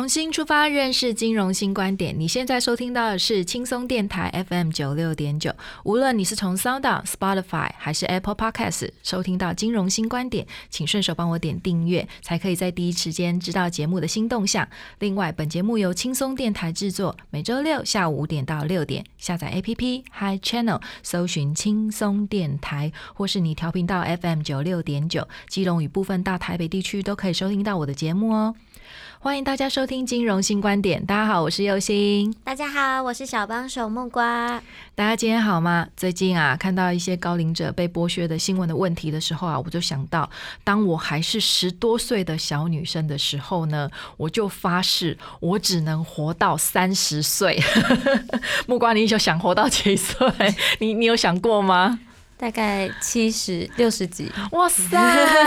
重新出发，认识金融新观点。你现在收听到的是轻松电台 FM 九六点九。无论你是从 Sound、Spotify 还是 Apple Podcast 收听到金融新观点，请顺手帮我点订阅，才可以在第一时间知道节目的新动向。另外，本节目由轻松电台制作，每周六下午五点到六点，下载 APP Hi Channel，搜寻轻松电台，或是你调频到 FM 九六点九，基隆与部分大台北地区都可以收听到我的节目哦。欢迎大家收听金融新观点。大家好，我是佑星。大家好，我是小帮手木瓜。大家今天好吗？最近啊，看到一些高龄者被剥削的新闻的问题的时候啊，我就想到，当我还是十多岁的小女生的时候呢，我就发誓，我只能活到三十岁。木瓜，你有想活到几岁？你你有想过吗？大概七十六十几，哇塞！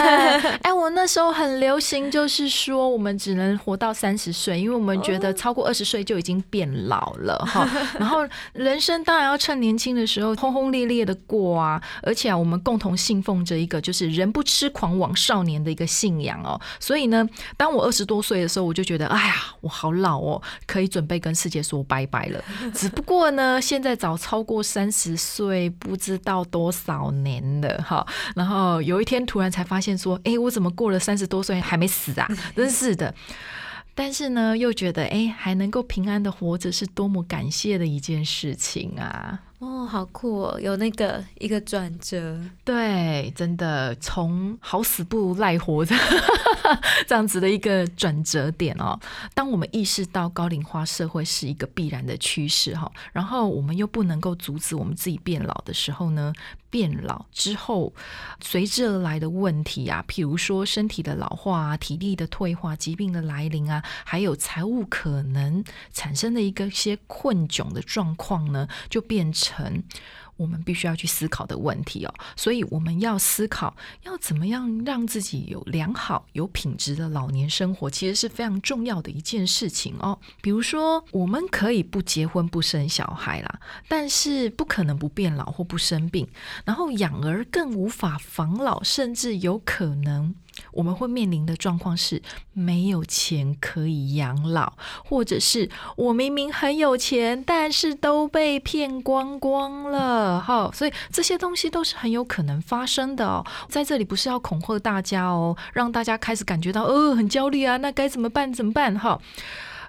哎，我那时候很流行，就是说我们只能活到三十岁，因为我们觉得超过二十岁就已经变老了哈。然后人生当然要趁年轻的时候轰轰烈烈的过啊！而且啊，我们共同信奉着一个就是“人不痴狂枉少年”的一个信仰哦。所以呢，当我二十多岁的时候，我就觉得，哎呀，我好老哦，可以准备跟世界说拜拜了。只不过呢，现在早超过三十岁，不知道多。早年的哈，然后有一天突然才发现说，哎，我怎么过了三十多岁还没死啊？真是的。但是呢，又觉得哎，还能够平安的活着，是多么感谢的一件事情啊！哦，好酷哦，有那个一个转折，对，真的从好死不如赖活着 这样子的一个转折点哦。当我们意识到高龄化社会是一个必然的趋势哈，然后我们又不能够阻止我们自己变老的时候呢，变老之后随之而来的问题啊，譬如说身体的老化啊、体力的退化、疾病的来临啊，还有财务可能产生的一个些困窘的状况呢，就变成。我们必须要去思考的问题哦，所以我们要思考要怎么样让自己有良好、有品质的老年生活，其实是非常重要的一件事情哦。比如说，我们可以不结婚、不生小孩啦，但是不可能不变老或不生病，然后养儿更无法防老，甚至有可能。我们会面临的状况是没有钱可以养老，或者是我明明很有钱，但是都被骗光光了。哈，所以这些东西都是很有可能发生的哦。在这里不是要恐吓大家哦，让大家开始感觉到呃很焦虑啊，那该怎么办？怎么办？哈。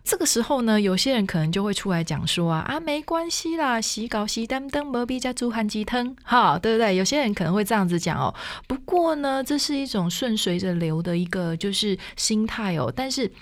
这个时候呢，有些人可能就会出来讲说啊啊，没关系啦，洗稿洗单灯，没必加煮含鸡汤，哈，对不对？有些人可能会这样子讲哦。不过呢，这是一种顺随着流的一个就是心态哦。但是，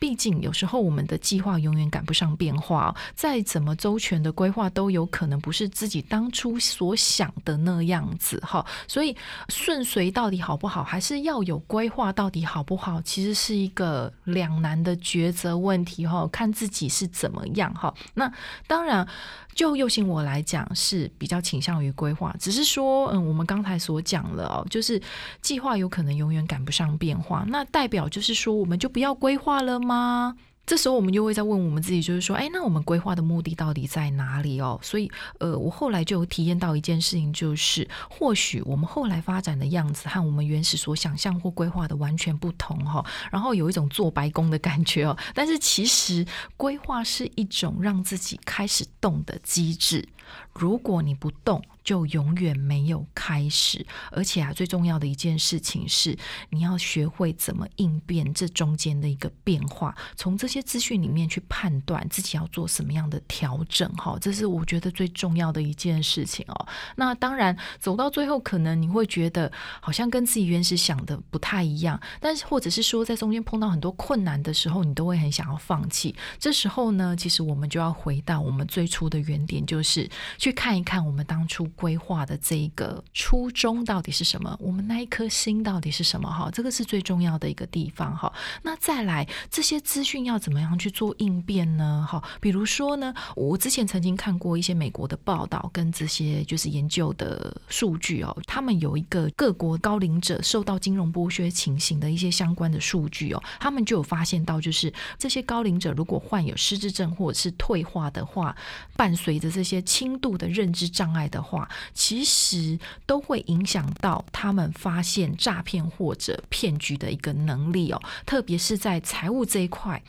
毕竟有时候我们的计划永远赶不上变化，再怎么周全的规划都有可能不是自己当初所想的那样子，哈。所以顺随到底好不好，还是要有规划到底好不好，其实是一个两难的抉择问题。然后，看自己是怎么样哈。那当然，就右行我来讲是比较倾向于规划，只是说，嗯，我们刚才所讲了哦，就是计划有可能永远赶不上变化，那代表就是说，我们就不要规划了吗？这时候我们又会在问我们自己，就是说，哎，那我们规划的目的到底在哪里哦？所以，呃，我后来就有体验到一件事情，就是或许我们后来发展的样子和我们原始所想象或规划的完全不同哈。然后有一种做白工的感觉哦。但是其实规划是一种让自己开始动的机制。如果你不动，就永远没有开始。而且啊，最重要的一件事情是，你要学会怎么应变这中间的一个变化，从这些资讯里面去判断自己要做什么样的调整。哈，这是我觉得最重要的一件事情哦。那当然，走到最后，可能你会觉得好像跟自己原始想的不太一样，但是或者是说，在中间碰到很多困难的时候，你都会很想要放弃。这时候呢，其实我们就要回到我们最初的原点，就是去看一看我们当初规划的这一个初衷到底是什么，我们那一颗心到底是什么？哈，这个是最重要的一个地方。哈，那再来这些资讯要怎么样去做应变呢？哈，比如说呢，我之前曾经看过一些美国的报道跟这些就是研究的数据哦，他们有一个各国高龄者受到金融剥削情形的一些相关的数据哦，他们就有发现到，就是这些高龄者如果患有失智症或者是退化的话，伴随着这些轻度的认知障碍的话，其实都会影响到他们发现诈骗或者骗局的一个能力哦，特别是在财务这一块，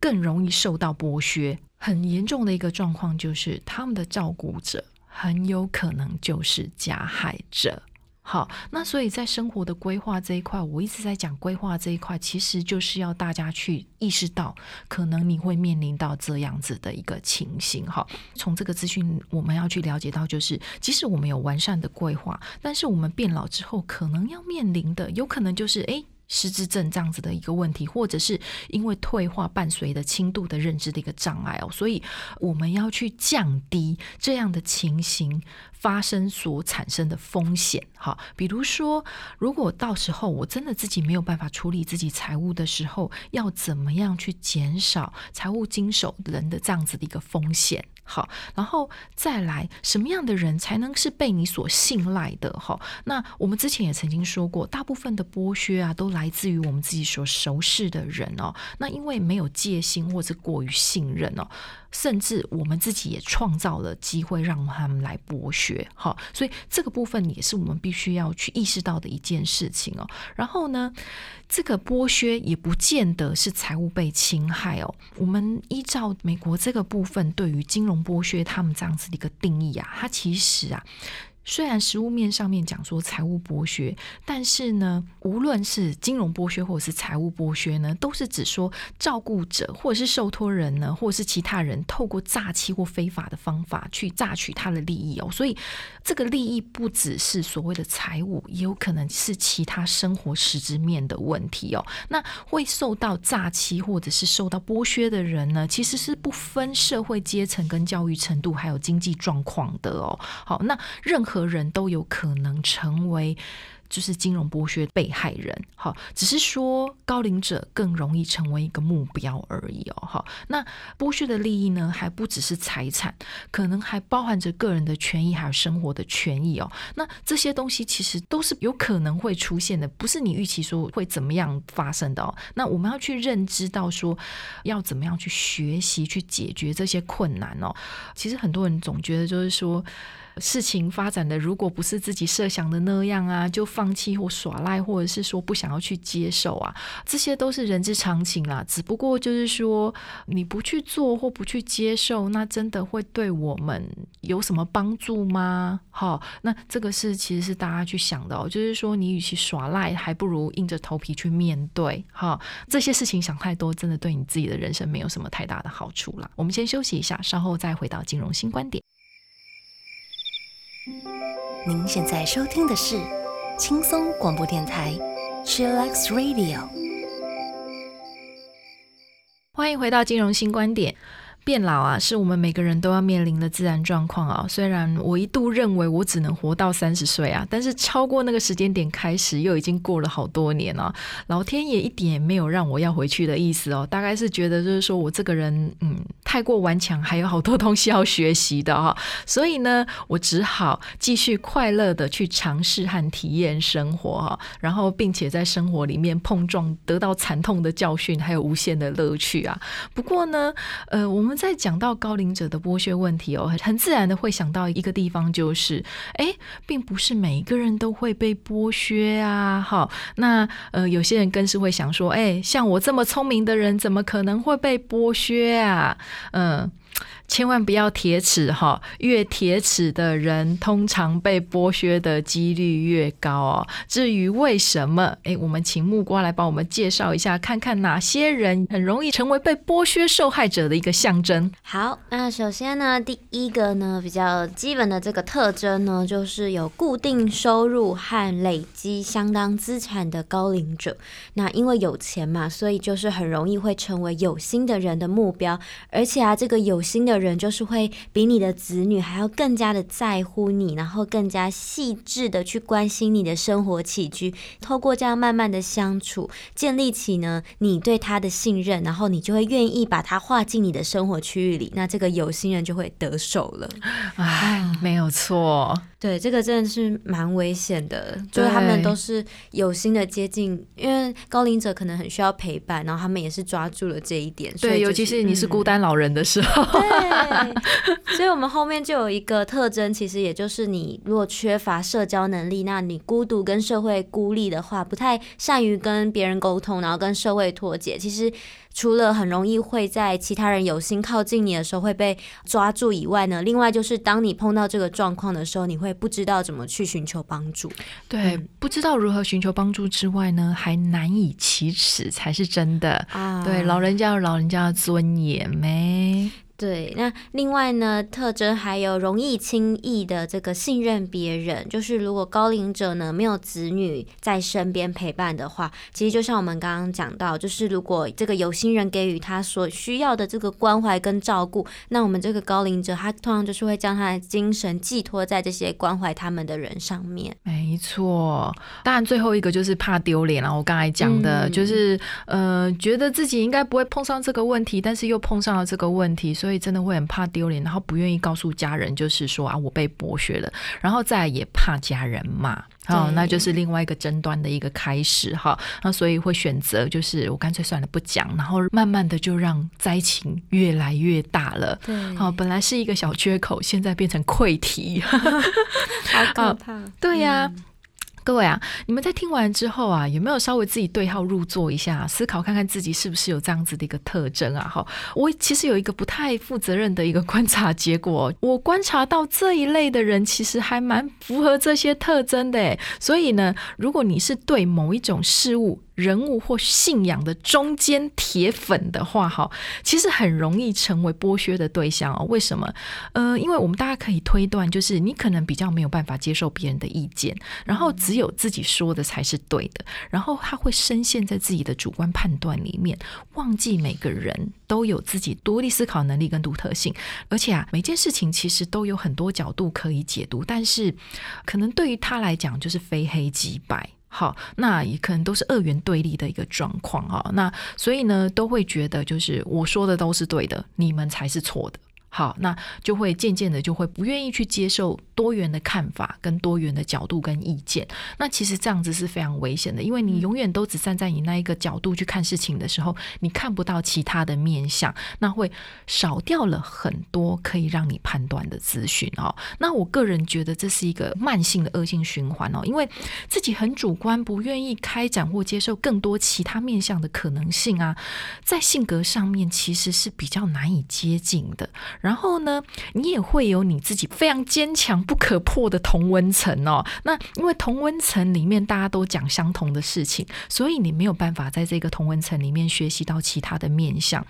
更容易受到剥削。很严重的一个状况就是，他们的照顾者很有可能就是加害者。好，那所以在生活的规划这一块，我一直在讲规划这一块，其实就是要大家去意识到，可能你会面临到这样子的一个情形。哈，从这个资讯，我们要去了解到，就是即使我们有完善的规划，但是我们变老之后，可能要面临的，有可能就是诶。失智症这样子的一个问题，或者是因为退化伴随的轻度的认知的一个障碍哦，所以我们要去降低这样的情形发生所产生的风险。哈，比如说，如果到时候我真的自己没有办法处理自己财务的时候，要怎么样去减少财务经手人的这样子的一个风险？好，然后再来，什么样的人才能是被你所信赖的？哈，那我们之前也曾经说过，大部分的剥削啊，都来自于我们自己所熟识的人哦。那因为没有戒心或者过于信任哦。甚至我们自己也创造了机会让他们来剥削，好，所以这个部分也是我们必须要去意识到的一件事情哦。然后呢，这个剥削也不见得是财务被侵害哦。我们依照美国这个部分对于金融剥削他们这样子的一个定义啊，它其实啊。虽然实物面上面讲说财务剥削，但是呢，无论是金融剥削或者是财务剥削呢，都是指说照顾者或者是受托人呢，或者是其他人透过诈欺或非法的方法去榨取他的利益哦。所以这个利益不只是所谓的财务，也有可能是其他生活实质面的问题哦。那会受到诈欺或者是受到剥削的人呢，其实是不分社会阶层跟教育程度还有经济状况的哦。好，那任何。何人都有可能成为。就是金融剥削被害人，好，只是说高龄者更容易成为一个目标而已哦，好，那剥削的利益呢，还不只是财产，可能还包含着个人的权益，还有生活的权益哦。那这些东西其实都是有可能会出现的，不是你预期说会怎么样发生的哦。那我们要去认知到说，要怎么样去学习去解决这些困难哦。其实很多人总觉得就是说，事情发展的如果不是自己设想的那样啊，就放。弃或耍赖，或者是说不想要去接受啊，这些都是人之常情啦。只不过就是说，你不去做或不去接受，那真的会对我们有什么帮助吗？好，那这个是其实是大家去想的哦。就是说，你与其耍赖，还不如硬着头皮去面对。哈，这些事情想太多，真的对你自己的人生没有什么太大的好处啦。我们先休息一下，稍后再回到金融新观点。您现在收听的是。轻松广播电台，Chillax Radio，欢迎回到金融新观点。变老啊，是我们每个人都要面临的自然状况啊。虽然我一度认为我只能活到三十岁啊，但是超过那个时间点开始，又已经过了好多年了。老天爷一点也没有让我要回去的意思哦，大概是觉得就是说我这个人嗯太过顽强，还有好多东西要学习的哈。所以呢，我只好继续快乐的去尝试和体验生活哈，然后并且在生活里面碰撞，得到惨痛的教训，还有无限的乐趣啊。不过呢，呃，我们。在讲到高龄者的剥削问题哦，很自然的会想到一个地方，就是哎，并不是每一个人都会被剥削啊。好，那呃，有些人更是会想说，哎，像我这么聪明的人，怎么可能会被剥削啊？嗯。千万不要铁齿哈，越铁齿的人，通常被剥削的几率越高哦。至于为什么，哎，我们请木瓜来帮我们介绍一下，看看哪些人很容易成为被剥削受害者的一个象征。好，那首先呢，第一个呢，比较基本的这个特征呢，就是有固定收入和累积相当资产的高龄者。那因为有钱嘛，所以就是很容易会成为有心的人的目标，而且啊，这个有心的。的人就是会比你的子女还要更加的在乎你，然后更加细致的去关心你的生活起居。透过这样慢慢的相处，建立起呢你对他的信任，然后你就会愿意把他划进你的生活区域里。那这个有心人就会得手了。哎，没有错。对，这个真的是蛮危险的，就是他们都是有心的接近，因为高龄者可能很需要陪伴，然后他们也是抓住了这一点。对，尤其是你是孤单老人的时候。对，所以我们后面就有一个特征，其实也就是你如果缺乏社交能力，那你孤独跟社会孤立的话，不太善于跟别人沟通，然后跟社会脱节，其实。除了很容易会在其他人有心靠近你的时候会被抓住以外呢，另外就是当你碰到这个状况的时候，你会不知道怎么去寻求帮助。对，不知道如何寻求帮助之外呢，还难以启齿才是真的。啊，对，老人家有老人家的尊严没？对，那另外呢，特征还有容易轻易的这个信任别人，就是如果高龄者呢没有子女在身边陪伴的话，其实就像我们刚刚讲到，就是如果这个有心人给予他所需要的这个关怀跟照顾，那我们这个高龄者他通常就是会将他的精神寄托在这些关怀他们的人上面。没错，当然最后一个就是怕丢脸了。我刚才讲的就是呃，觉得自己应该不会碰上这个问题，但是又碰上了这个问题。所以真的会很怕丢脸，然后不愿意告诉家人，就是说啊，我被剥削了，然后再也怕家人骂，好，那就是另外一个争端的一个开始哈。那所以会选择就是我干脆算了不讲，然后慢慢的就让灾情越来越大了。对，好，本来是一个小缺口，现在变成溃堤，好可怕。对呀。各位啊，你们在听完之后啊，有没有稍微自己对号入座一下，思考看看自己是不是有这样子的一个特征啊？哈，我其实有一个不太负责任的一个观察结果，我观察到这一类的人其实还蛮符合这些特征的，所以呢，如果你是对某一种事物，人物或信仰的中间铁粉的话，哈，其实很容易成为剥削的对象哦。为什么？呃，因为我们大家可以推断，就是你可能比较没有办法接受别人的意见，然后只有自己说的才是对的，然后他会深陷在自己的主观判断里面，忘记每个人都有自己独立思考能力跟独特性，而且啊，每件事情其实都有很多角度可以解读，但是可能对于他来讲，就是非黑即白。好，那也可能都是二元对立的一个状况啊。那所以呢，都会觉得就是我说的都是对的，你们才是错的。好，那就会渐渐的就会不愿意去接受多元的看法跟多元的角度跟意见。那其实这样子是非常危险的，因为你永远都只站在你那一个角度去看事情的时候，你看不到其他的面相，那会少掉了很多可以让你判断的资讯哦。那我个人觉得这是一个慢性的恶性循环哦，因为自己很主观，不愿意开展或接受更多其他面向的可能性啊，在性格上面其实是比较难以接近的。然后呢，你也会有你自己非常坚强不可破的同温层哦。那因为同温层里面大家都讲相同的事情，所以你没有办法在这个同温层里面学习到其他的面相。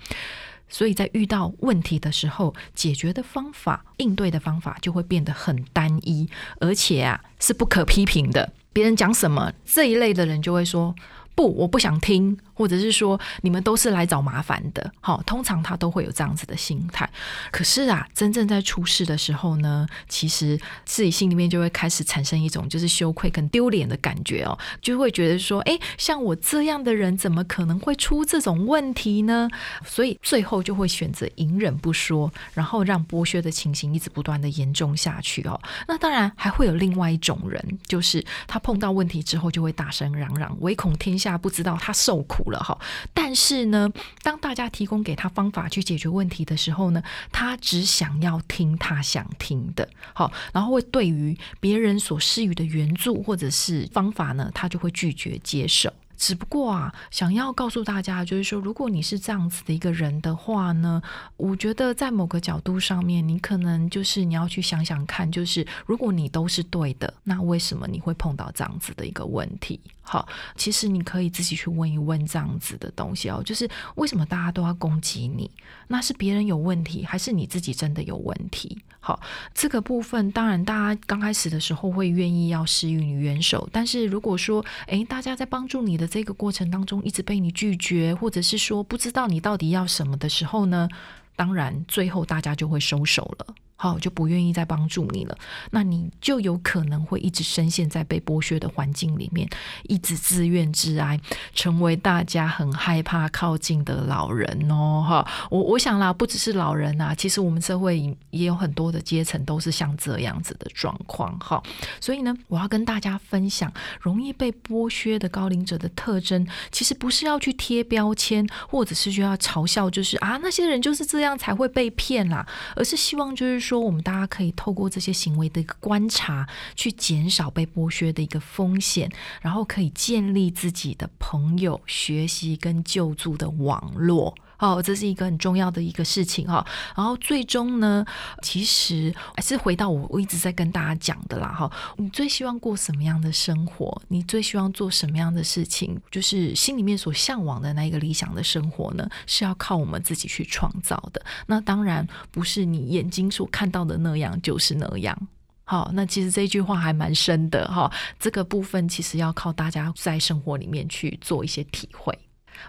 所以在遇到问题的时候，解决的方法、应对的方法就会变得很单一，而且啊是不可批评的。别人讲什么，这一类的人就会说。不，我不想听，或者是说你们都是来找麻烦的，好，通常他都会有这样子的心态。可是啊，真正在出事的时候呢，其实自己心里面就会开始产生一种就是羞愧跟丢脸的感觉哦，就会觉得说，哎，像我这样的人，怎么可能会出这种问题呢？所以最后就会选择隐忍不说，然后让剥削的情形一直不断的严重下去哦。那当然还会有另外一种人，就是他碰到问题之后就会大声嚷嚷，唯恐天下。不知道他受苦了哈，但是呢，当大家提供给他方法去解决问题的时候呢，他只想要听他想听的，好，然后会对于别人所施予的援助或者是方法呢，他就会拒绝接受。只不过啊，想要告诉大家，就是说，如果你是这样子的一个人的话呢，我觉得在某个角度上面，你可能就是你要去想想看，就是如果你都是对的，那为什么你会碰到这样子的一个问题？好，其实你可以自己去问一问这样子的东西哦，就是为什么大家都要攻击你？那是别人有问题，还是你自己真的有问题？好，这个部分当然大家刚开始的时候会愿意要施予你援手，但是如果说，诶，大家在帮助你的这个过程当中一直被你拒绝，或者是说不知道你到底要什么的时候呢，当然最后大家就会收手了。好，就不愿意再帮助你了，那你就有可能会一直深陷在被剥削的环境里面，一直自怨自哀，成为大家很害怕靠近的老人哦。哈，我我想啦，不只是老人啊，其实我们社会也有很多的阶层都是像这样子的状况。哈，所以呢，我要跟大家分享容易被剥削的高龄者的特征，其实不是要去贴标签，或者是就要嘲笑，就是啊那些人就是这样才会被骗啦，而是希望就是。说说我们大家可以透过这些行为的一个观察，去减少被剥削的一个风险，然后可以建立自己的朋友、学习跟救助的网络。哦，这是一个很重要的一个事情哈。然后最终呢，其实还是回到我我一直在跟大家讲的啦哈。你最希望过什么样的生活？你最希望做什么样的事情？就是心里面所向往的那一个理想的生活呢，是要靠我们自己去创造的。那当然不是你眼睛所看到的那样就是那样。好，那其实这句话还蛮深的哈。这个部分其实要靠大家在生活里面去做一些体会。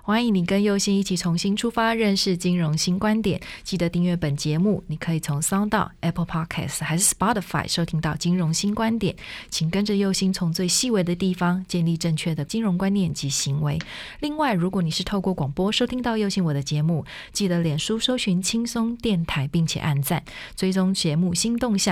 欢迎你跟佑星一起重新出发，认识金融新观点。记得订阅本节目，你可以从 Sound、Apple Podcast 还是 Spotify 收听到金融新观点。请跟着佑星从最细微的地方建立正确的金融观念及行为。另外，如果你是透过广播收听到佑星我的节目，记得脸书搜寻轻松电台，并且按赞追踪节目新动向。